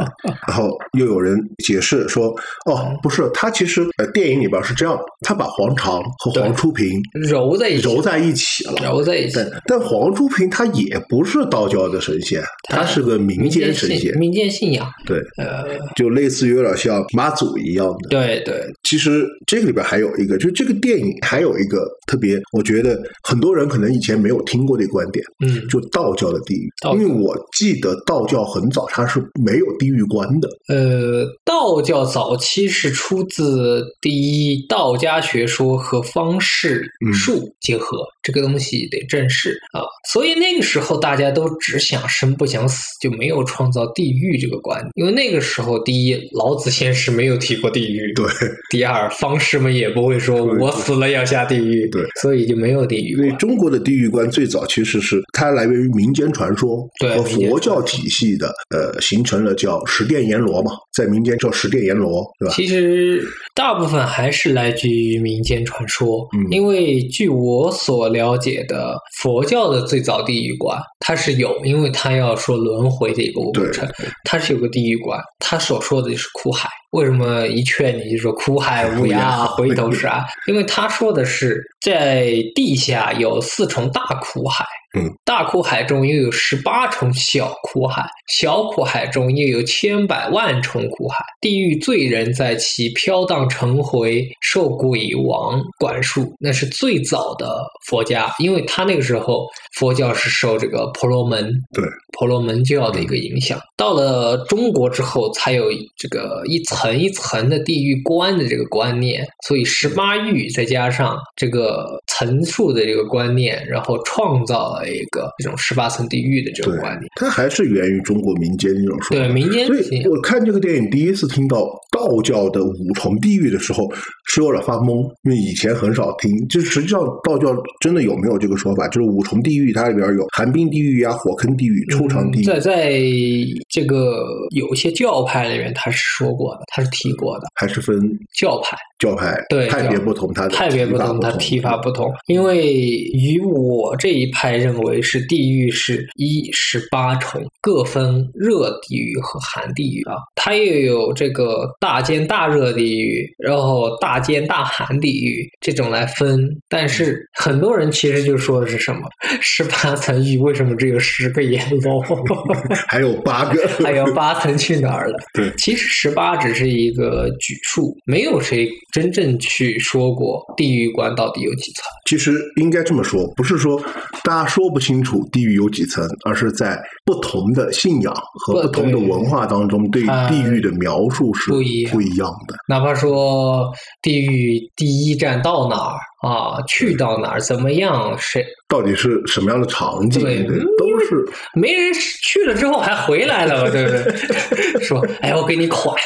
然后又有人解释说，哦，不是，他其实呃电影里边是这样，他把黄长和黄初平揉在一起，揉在一起了。揉在一起，但但黄初平他也不是道教的神仙，他是个民间神仙，民间信仰。对，呃，就类似于有点像妈祖一样的。对对，其实这个里边还有一个，就是这个电影还有一个特别，我觉得很多人可能以前没有听过的观点，嗯，就道教的地狱。因为我记得道教很早它是没有地狱观的，呃，道教早期是出自第一道家学说和方士术结合，这个东西得正视啊。所以那个时候大家都只想生不想死，就没有创造地狱这个观念。因为那个时候，第一，老子先是没有提过地狱；对，第二，方士们也不会说我死了要下地狱，对，所以就没有地狱因为。中国的地狱观最早其实是它来源于民间传说对佛教体系的，呃，形成了叫十殿阎罗嘛，在民间叫十殿阎罗，对吧？其实大部分还是来自于民间传说，嗯因为据我所了解的，佛教的最早地狱观它是有，因为它要说轮回的一个过程，它是有个地狱观，它所说的就是苦海。为什么一劝你就说苦海 无涯，回头是岸？因为他说的是在地下有四重大苦海，嗯，大苦海中又有十八重小苦海，小苦海中又有千百万重苦海。地狱罪人在其飘荡成回，受鬼王管束。那是最早的佛家，因为他那个时候佛教是受这个婆罗门对婆罗门教的一个影响。到了中国之后，才有这个一层一层的地狱观的这个观念。所以十八狱再加上这个层数的这个观念，然后创造了一个这种十八层地狱的这种观念。它还是源于中国民间这种说法。对民间所以我看这个电影第一次听到道教的五重地狱的时候，是有点发懵，因为以前很少听。就实际上道教真的有没有这个说法？就是五重地狱，它里边有寒冰地狱呀、火坑地狱、抽在在这个有一些教派里面，他是说过的，他是提过的还是分教派。教派对派别不同，它派别不同，它提法不同。因为与我这一派认为是地狱是一十八重，各分热地狱和寒地狱啊。它又有这个大尖大热地狱，然后大尖大寒地狱这种来分。但是很多人其实就说的是什么？十八层狱为什么只有十个阎罗？还有八个，还有八层去哪儿了？对其实十八只是一个举数，没有谁真正去说过地狱关到底有几层。其实应该这么说，不是说大家说不清楚地狱有几层，而是在不同的信仰和不不同的文化当中，对它地狱的描述是不一样不一样的。哪怕说地狱第一站到哪儿啊，去到哪儿怎么样，谁到底是什么样的场景？都是没人去了之后还回来了吧？对不对？说哎，我给你款，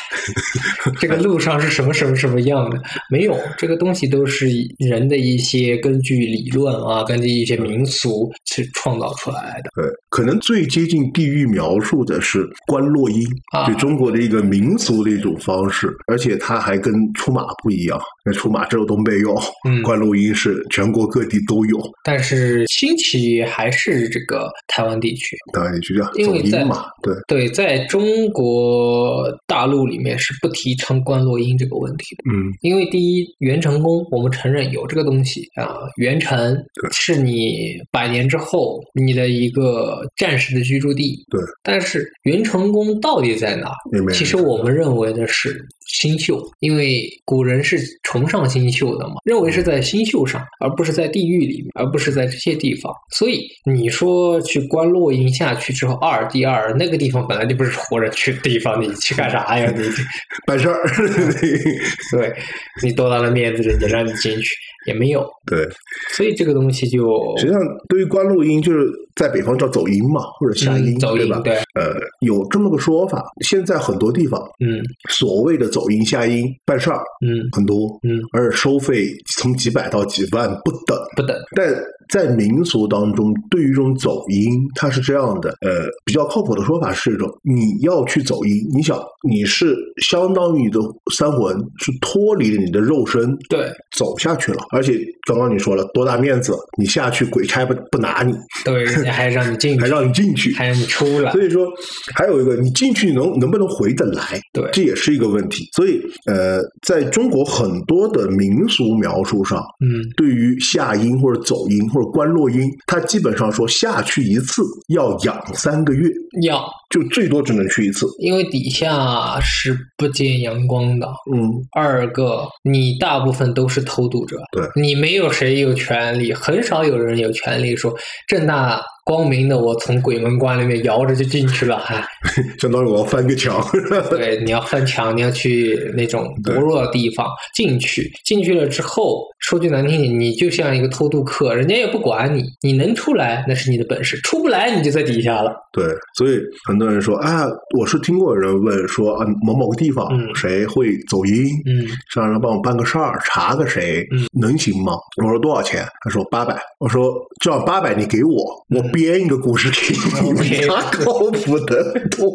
这个路上是什么什么什么样的？没有，这个东西都是人的一些根据理论啊，根据一些民俗去创造出来的。对，可能最接近地狱描述的是观落阴，啊对中国的一个民俗的一种方式，而且它还跟出马不一样。那出马只有东北有，嗯观落阴是全国各地都有。但是兴起还是这个台湾地区。台湾地区叫走因为在嘛，对。对，在中国大陆里面是不提倡观落阴这个问题的。嗯，因为第一，元成功我们承认有这个东西啊，元成对是你百年之后你的一个战时的居住地。对，但是元成功到底在哪其实我们认为的是新秀，因为古人是崇尚新秀的嘛，认为是在新秀上，而不是在地狱里面，而不是在这些地方。所以你说去观落阴下去之后，二第二那个地方本来就不是活人去的地方，你去干啥呀？你办事儿，对你多大的面子，人家让你进去也没有，对。所以这个东西就实际上，对于观落阴，就是在北方叫走阴嘛，或者下阴，嗯走对吧？对，呃，有这么个说法。现在很多地方嗯。所谓的走阴下阴办事儿嗯。很多，嗯。而且收费从几百到几万不等。不等，但在民俗当中，对于这种走阴，它是这样的，呃，比较靠谱的说法是一种，你要去走阴，你想你是相当于你的三魂是脱离了你的肉身，对。走下去了，而且刚刚你说了多大面子，你下去鬼差不不拿你，对，人家还让你进去，还让你进去，还让你出来，所以说，还有一个，你进去能能不能回得来，对。这也是一个问题。所以，呃，在中国很多的民俗描述上，嗯。对于下阴或者走阴或者观落阴，他基本上说下去一次要养三个月，要，就最多只能去一次。因为底下是不见阳光的。嗯，二个，你大部分都是偷渡者，对。你没有谁有权利，很少有人有权利说正大光明的我从鬼门关里面摇着就进去了，哎，相当于我要翻个墙。对，你要翻墙，你要去那种薄弱的地方进去，进去了之后，说句难听点，你就像一个偷渡客，人家也不管你，你能出来那是你的本事，出不来你就在底下了。对，所以很多人说啊，我是听过有人问说啊，某某个地方嗯谁会走音，嗯让人帮我办个事儿，查个谁，嗯能行吗？我说多少钱？他说八百。我说这样八百你给我，我编一个故事给你，比他靠谱的多。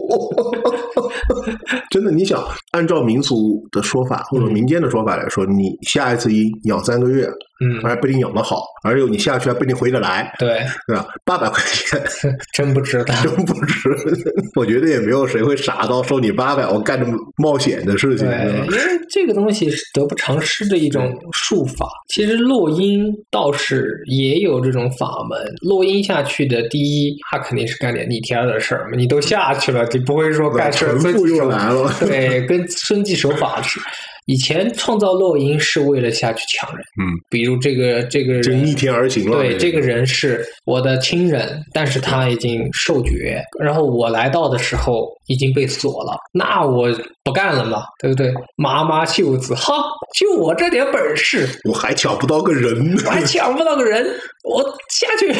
真的，你想按照民俗的说法或者民间的说法来说，你下一次阴养三个月，嗯，还不一定养得好，而且你下去还不一定回得来，对，对吧？八百块钱 真不知道。真不值，我觉得也没有谁会傻到收你八百，我干这么冒险的事情，对，因为这个东西是得不偿失的一种术法。其实落音倒是也有这种法门，落音下去的，第一，他肯定是干点逆天的事儿嘛，你都下去了，你不会说干事儿又来了，对，跟遵纪守法是。以前创造漏音是为了下去抢人，嗯，比如这个这个人就逆天而行了。对，这个人是我的亲人，但是他已经受爵，然后我来到的时候已经被锁了，那我不干了嘛，对不对？麻麻袖子，哈，就我这点本事，我还抢不到个人，我还抢不到个人，我下去。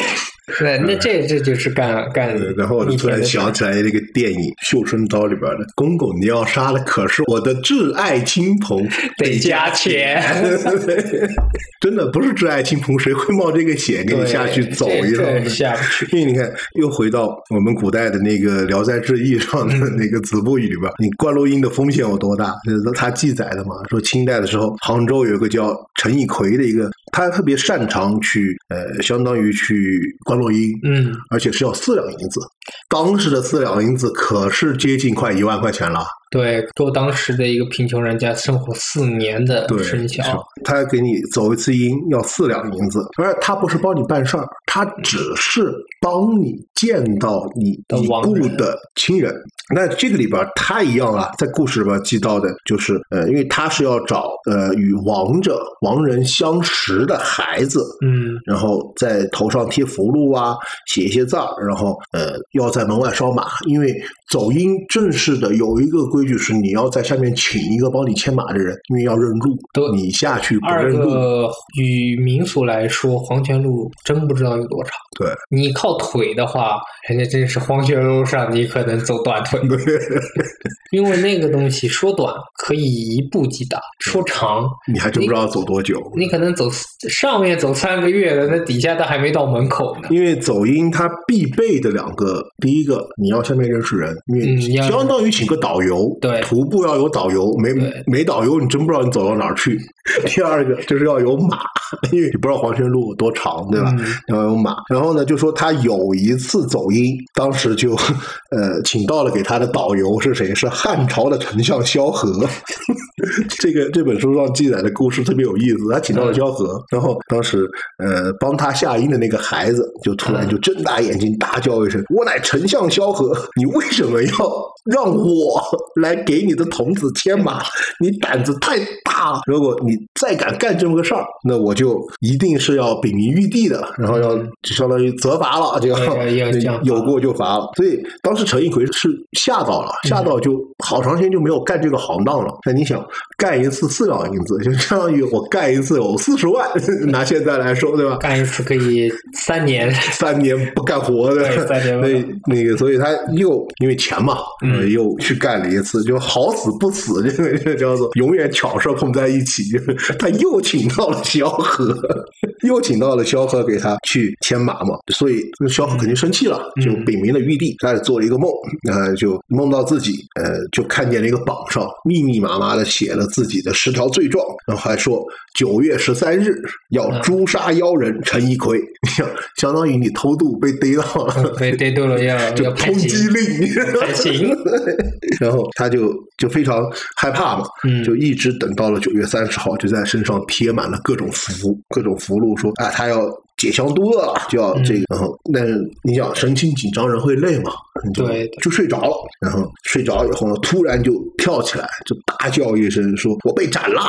对，那这这就是干干对。然后我就突然想起来那个电影《绣春刀》里边的公公，你要杀的可是我的挚爱亲朋，得加钱。真的不是挚爱亲朋，谁会冒这个险给你下去走一趟？下不去。因为你看，又回到我们古代的那个《聊斋志异》上的嗯那个子不语里边，你灌录音的风险有多大？就是他记载的嘛，说清代的时候，杭州有一个叫陈以奎的一个，他特别擅长去呃，相当于去灌录音，嗯，而且是要四两银子。当时的四两银子可是接近快一万块钱了。对，做当时的一个贫穷人家生活四年的，生肖，他给你走一次阴要四两银子，而他不是帮你办事儿，他只是帮你见到你的故的亲人。那这个里边儿太一样啊，在故事里边记到的就是，呃，因为他是要找呃与亡者亡人相识的孩子，嗯然后在头上贴符箓啊，写一些字儿，然后呃要在门外烧马，因为走阴正式的有一个规矩是你要在下面请一个帮你牵马的人，因为要认路都，你下去不二认路，个与民俗来说，黄泉路真不知道有多长。对你靠腿的话，人家真是黄泉路上你可能走短腿，因为那个东西说短可以一步即达，说长你还真不知道走多久。你可能走上面走三个月的，那底下都还没到门口呢。因为走音它必备的两个，第一个你要下面认识人，因为相当于请个导游，对徒步要有导游，没没导游你真不知道你走到哪儿去。第二个就是要有马，因为你不知道黄泉路有多长，对吧？嗯要有马。然后呢，就说他有一次走音，当时就呃请到了给他的导游是谁？是汉朝的丞相萧何。这个这本书上记载的故事特别有意思，他请到了萧何，然后当时呃帮他下音的那个孩子就突然就睁大眼睛大叫一声：“我乃丞相萧何，你为什么要让我来给你的童子牵马？你胆子太大了！如果你再敢干这么个事儿，那我就一定是要禀明玉帝的，然后要嗯就相当于责罚了，就要 有过就罚了。所以当时陈一奎是吓到了，吓到就好长时间就没有干这个行当了。那你想干一次四两银子，就 相当于我干一次有四十万，拿现在来说，对吧？干一次可以三年，三年不干活的，对三年不所以那个，所以他又因为钱嘛，又去干了一次，就好死不死，这个这个叫做永远巧事碰在一起，就是他又请到了萧何，又请到了萧何给他去牵马嘛，所以那萧何肯定生气了，嗯就禀明了玉帝，他也做了一个梦，呃，就梦到自己呃就看见了一个榜上密密麻麻的写了自己的十条罪状，然后还说九月十三日要嗯诛杀妖人陈一奎，相当于你偷渡被逮到了。被逮到了要就要通缉刑，令，判刑。然后他就就非常害怕嘛，嗯就一直等到了九月三十号，就在身上贴满了各种符、各种符箓，说啊，他要解乡肚饿了，就要这个，然后但是你想神情紧张人会累嘛，对就睡着了，然后睡着以后呢，突然就跳起来，就大叫一声说：“我被斩了！”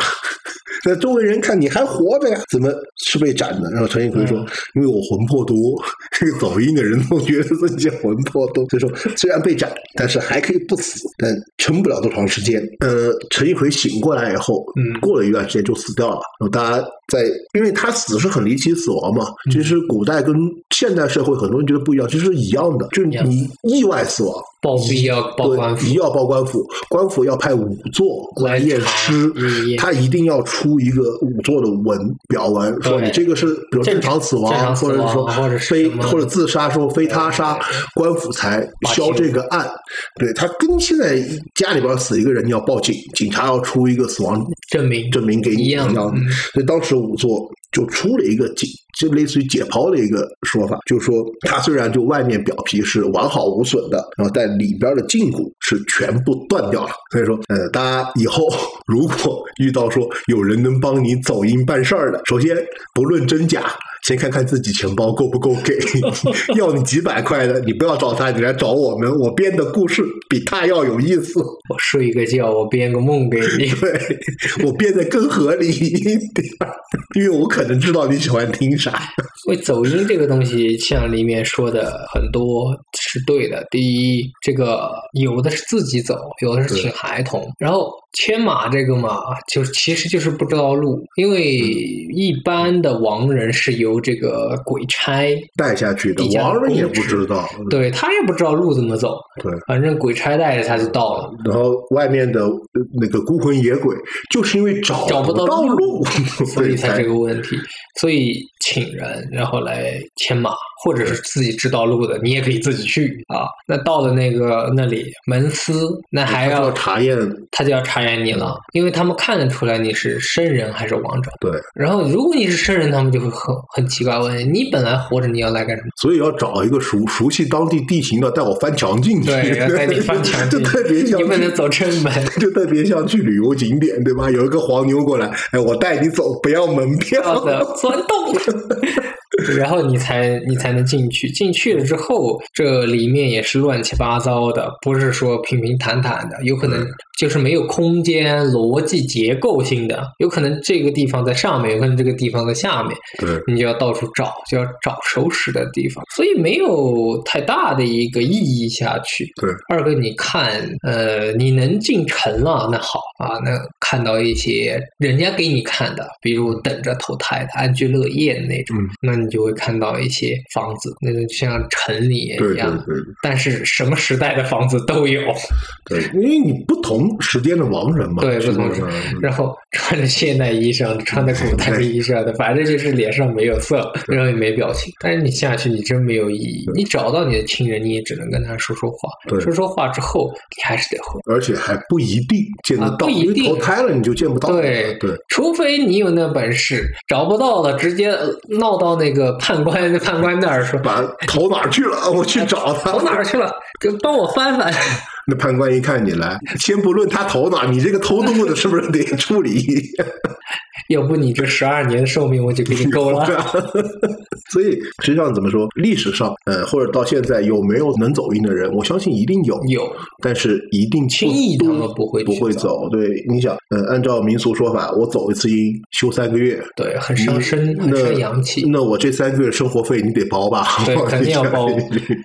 那周围人看你还活着呀，怎么是被斩的？然后陈一奎说：“因为我魂魄多，这个走音的人都觉得自己魂魄多，所以说虽然被斩，但是还可以不死，但撑不了多长时间。”呃，陈一奎醒过来以后，嗯过了一段时间就死掉了。然后大家在，因为他死是很离奇死亡嘛，其实古代跟现代社会很多人觉得不一样，其实是一样的，就是你意外死亡。报必要报官府。对，一要报官府，官府要派仵作过来验尸他一定要出一个仵作的文表文，说你这个是比如正常死亡，或者是说非或者自杀，说非他杀，官府才消这个案。对他跟现在家里边死一个人，你要报警，警察要出一个死亡证明。证明给你一样所以当时仵作就出了一个解，就类似于解剖的一个说法，就是说它虽然就外面表皮是完好无损的，然后但里边的胫骨是全部断掉了。所以说，呃，大家以后 如果遇到说有人能帮你走音办事儿的，首先不论真假。先看看自己钱包够不够给，要你几百块的，你不要找他，你来找我们，我编的故事比他要有意思。我睡一个觉，我编个梦给你。对我编的更合理一点，因为我可能知道你喜欢听啥。因为走音这个东西，像里面说的很多是对的。第一，这个有的是自己走，有的是请孩童。然后牵马这个嘛，就是其实就是不知道路，因为一般的亡人是由这个鬼差，带下去的亡人也不知道，对他也不知道路怎么走，对。反正鬼差带着他就到了。然后外面的呃那个孤魂野鬼，就是因为找找不到到路，所以才才这个问题。所以请人，然后来牵马，或者是自己知道路的，你也可以自己去啊。那到了那个那里门司，那还要查验。他就要查验你了，因为他们看得出来你是生人还是王者。对，然后如果你是生人，他们就会很很奇怪问你：你本来活着，你要来干什么？所以要找一个熟熟悉当地地形的，带我翻墙进去，对，要带你翻墙 就进特别像你不能走正门。就特别像去旅游景点，对吧？有一个黄牛过来，哎，我带你走，不要门票。的钻洞，然后你才你才能进去。进去了之后，这里面也是乱七八糟的，不是说平平坦坦的，有可能就是没有空间逻辑结构性的，有可能这个地方在上面，有可能这个地方在下面，对，你就要到处找，就要找熟识的地方，所以没有太大的一个意义下去。对，二个你看，呃，你能进城了，那好啊，那看到一些人家给你看的，比如等着投胎的、安居乐业的那种，嗯那你就会看到一些房子，那就像城里对对一样。对但是什么时代的房子都有，对，因为你不同时间的亡人嘛，对，是不同时然后穿着现代衣裳，穿的古代的衣裳的，反正就是脸上没有色，然后也没表情。但是你下去，你真没有意义。你找到你的亲人，你也只能跟他说说话，对说说话之后，你还是得回。而且还不一定见得啊到，不一定投胎了你就见不到。对对，除非你有那本事，找不到了，直接呃闹到那个判官判官那儿说，把投哪儿去了？我去找他。投哪儿去了？给帮我翻翻。那判官一看你来，先不论他头脑，你这个偷渡的是不是得处理？要不你这十二年的寿命我就给你够了。所以实际上怎么说，历史上呃或者到现在有没有能走运的人？我相信一定有，有，但是一定不轻易他们不会不会走。对，你想，呃，按照民俗说法，我走一次阴休三个月，对，很伤身，很伤阳气。那我这三个月生活费你得包吧？对肯定要包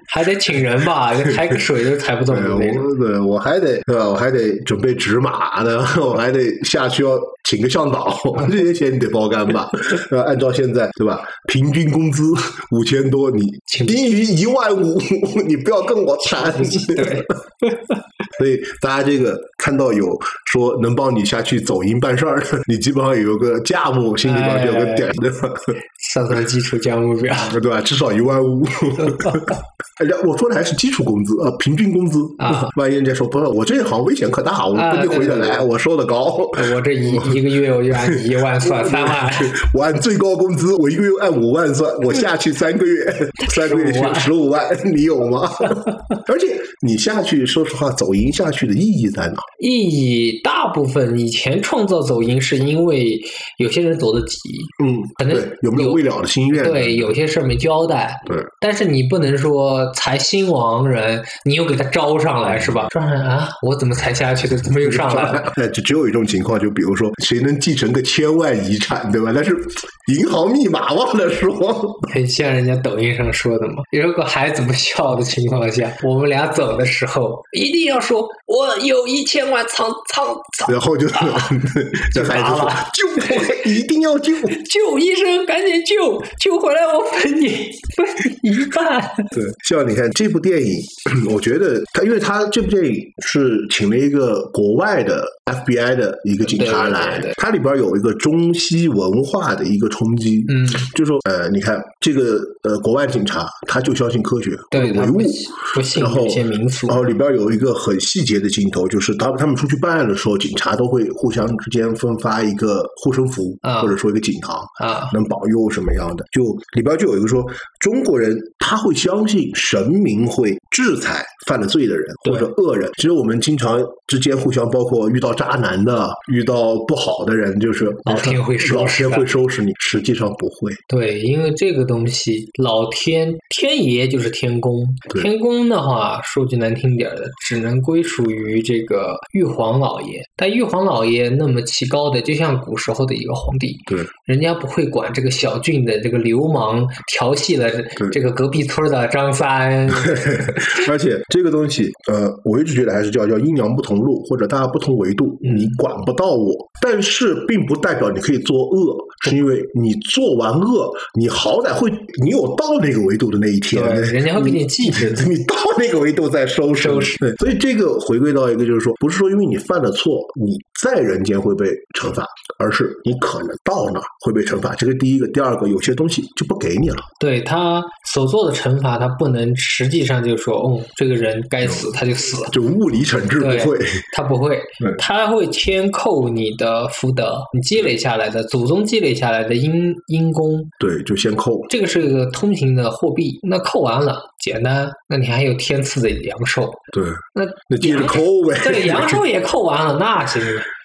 还得请人吧，抬个水都抬不动对，的那种。对我还得对吧？我还得准备纸马呢，我还得下去要请个向导，这些钱你得包干吧？呃，按照现在对吧？平均工资五千多，你低于一万五，你不要跟我谈。对，所以大家这个看到有说能帮你下去走阴办事儿的，你基本上有个价目，心里边就有个点的，算算基础价目表。对吧？至少一万五。哎呀，我说的还是基础工资，呃，平均工资啊。万一人家说不是，我这一行危险可大，我不一定回得来，我收的高。我这一一个月我就按你一万算 三万，我按最高工资，我一个月按五万算，我下去三个月，三个月15万十五万，你有吗？而且你下去，说实话，走阴下去的意义在哪？意义大部分以前创造走音是因为有些人走得急，嗯，可能对，有没有有未了的心愿。对，有些事儿没交代。对，但是你不能说才新亡人，你又给他招上来是吧？招上来啊，我怎么才下去的？怎么又上来了？哎，就只有一种情况，就比如说谁能继承个千万遗产，对吧？但是银行密码忘了说，很像人家抖音上说的嘛。如果孩子不笑的情况下，我们俩走的时候一定要说，我有一千万藏藏藏，然后就这孩子说救我，一定要救。救医生，赶紧救！救回来，我分你分一半。对，像你看这部电影，我觉得他，因为他这部电影是请了一个国外的 FBI 的一个警察来，它里边有一个中西文化的一个冲击。嗯，就说呃，你看这个呃，国外警察他就相信科学，对唯物，不信一些民俗。然后里边有一个很细节的镜头，就是他他们出去办案的时候，警察都会互相之间分发一个护身符，或者说一个锦囊啊，能保佑什么样的？就里边就有一个说，中国人他会相信神明会制裁犯了罪的人或者恶人。其实我们经常之间互相，包括遇到渣男的，遇到不好的人，就是老天会收拾，老天会收拾你。实际上不会。对，因为这个东西，老天天爷就是天公，天公的话说句难听点的，只能归属于这个玉皇老爷。但玉皇老爷那么奇高的，就像古时候的一个皇帝，对，人家不会管这个小郡的这个流氓调戏了这个隔壁村的张三。而且这个东西，呃，我一直觉得还是叫叫阴阳不同路，或者大家不同维度，你管不到我，但是并不代表你可以作恶，是因为你做完恶，你好歹会，你有到那个维度的那一天，人家会给你记着，你到那个维度再收拾。对，所以这个回归到一个就是说，不是说因为你犯了错，你在人间会被惩罚，而是你可能到那儿会被惩罚。这个第一个，第二个，有些东西就不给你了。对他所做的惩罚，他不能实际上就说，哦，这个人该死，他就死了，就物理惩治不会，他不会，他会先扣你的福德，你积累下来的祖宗积累下来的因因功，对，就先扣。这个是一个通行的货币，那扣完了，简单，那你还有天赐的阳寿，对，那那接着扣呗，这个阳寿 也扣完了，那行。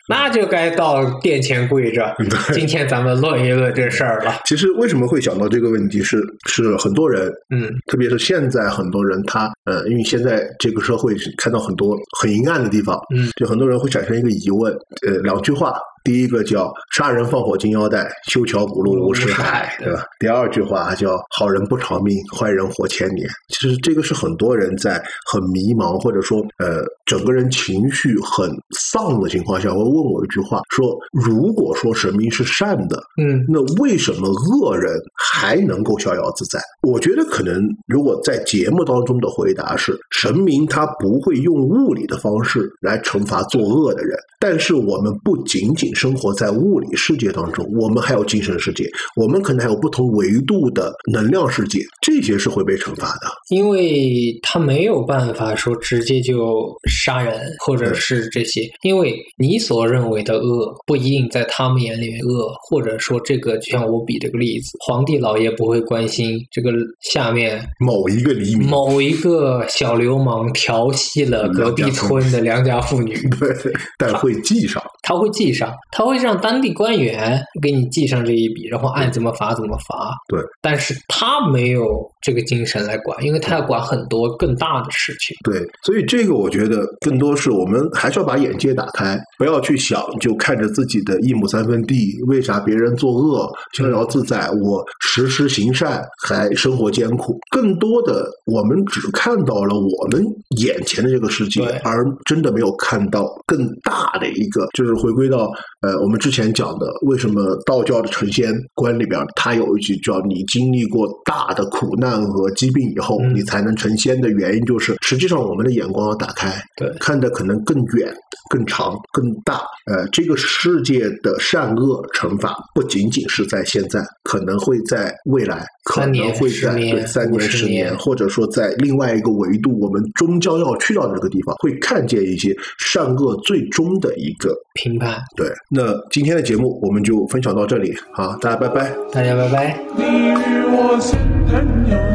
那就该到殿前跪着。今天咱们论一论这事儿了。其实为什么会想到这个问题，是是很多人，嗯，特别是现在很多人，他呃，因为现在这个社会看到很多很阴暗的地方，嗯，就很多人会产生一个疑问，呃，两句话。第一个叫杀人放火金腰带，修桥补路无尸骸，对吧？第二句话叫好人不偿命，坏人活千年。其实这个是很多人在很迷茫，或者说呃整个人情绪很丧的情况下，会问我一句话：说如果说神明是善的，嗯，那为什么恶人还能够逍遥自在？我觉得可能如果在节目当中的回答是，神明他不会用物理的方式来惩罚作恶的人，但是我们不仅仅。生活在物理世界当中，我们还有精神世界，我们可能还有不同维度的能量世界，这些是会被惩罚的。因为他没有办法说直接就杀人，或者是这些，因为你所认为的恶，不一定在他们眼里恶，或者说这个，就像我比这个例子，皇帝老爷不会关心这个下面某一个黎民，某一个小流氓调戏了隔壁村的良家妇女，对，但会记上，他会记上。他会让当地官员给你记上这一笔，然后按怎么罚怎么罚。对，但是他没有这个精神来管，因为他要管很多更大的事情。对，所以这个我觉得更多是我们还是要把眼界打开，不要去想就看着自己的一亩三分地，为啥别人作恶逍遥自在，我时时行善还生活艰苦。更多的我们只看到了我们眼前的这个世界，而真的没有看到更大的一个，就是回归到。呃，我们之前讲的，为什么道教的成仙观里边，它有一句叫“你经历过大的苦难和疾病以后，你才能成仙”的原因，就是实际上我们的眼光要打开，对，看的可能更远、更长、更大。呃，这个世界的善恶惩罚不仅仅是在现在，可能会在未来，可能会在对三年、十年，或者说在另外一个维度，我们终将要去到的那个地方，会看见一些善恶最终的一个评判。对。那今天的节目我们就分享到这里，好，大家拜拜，大家拜拜。你与我心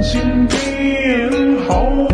心疼有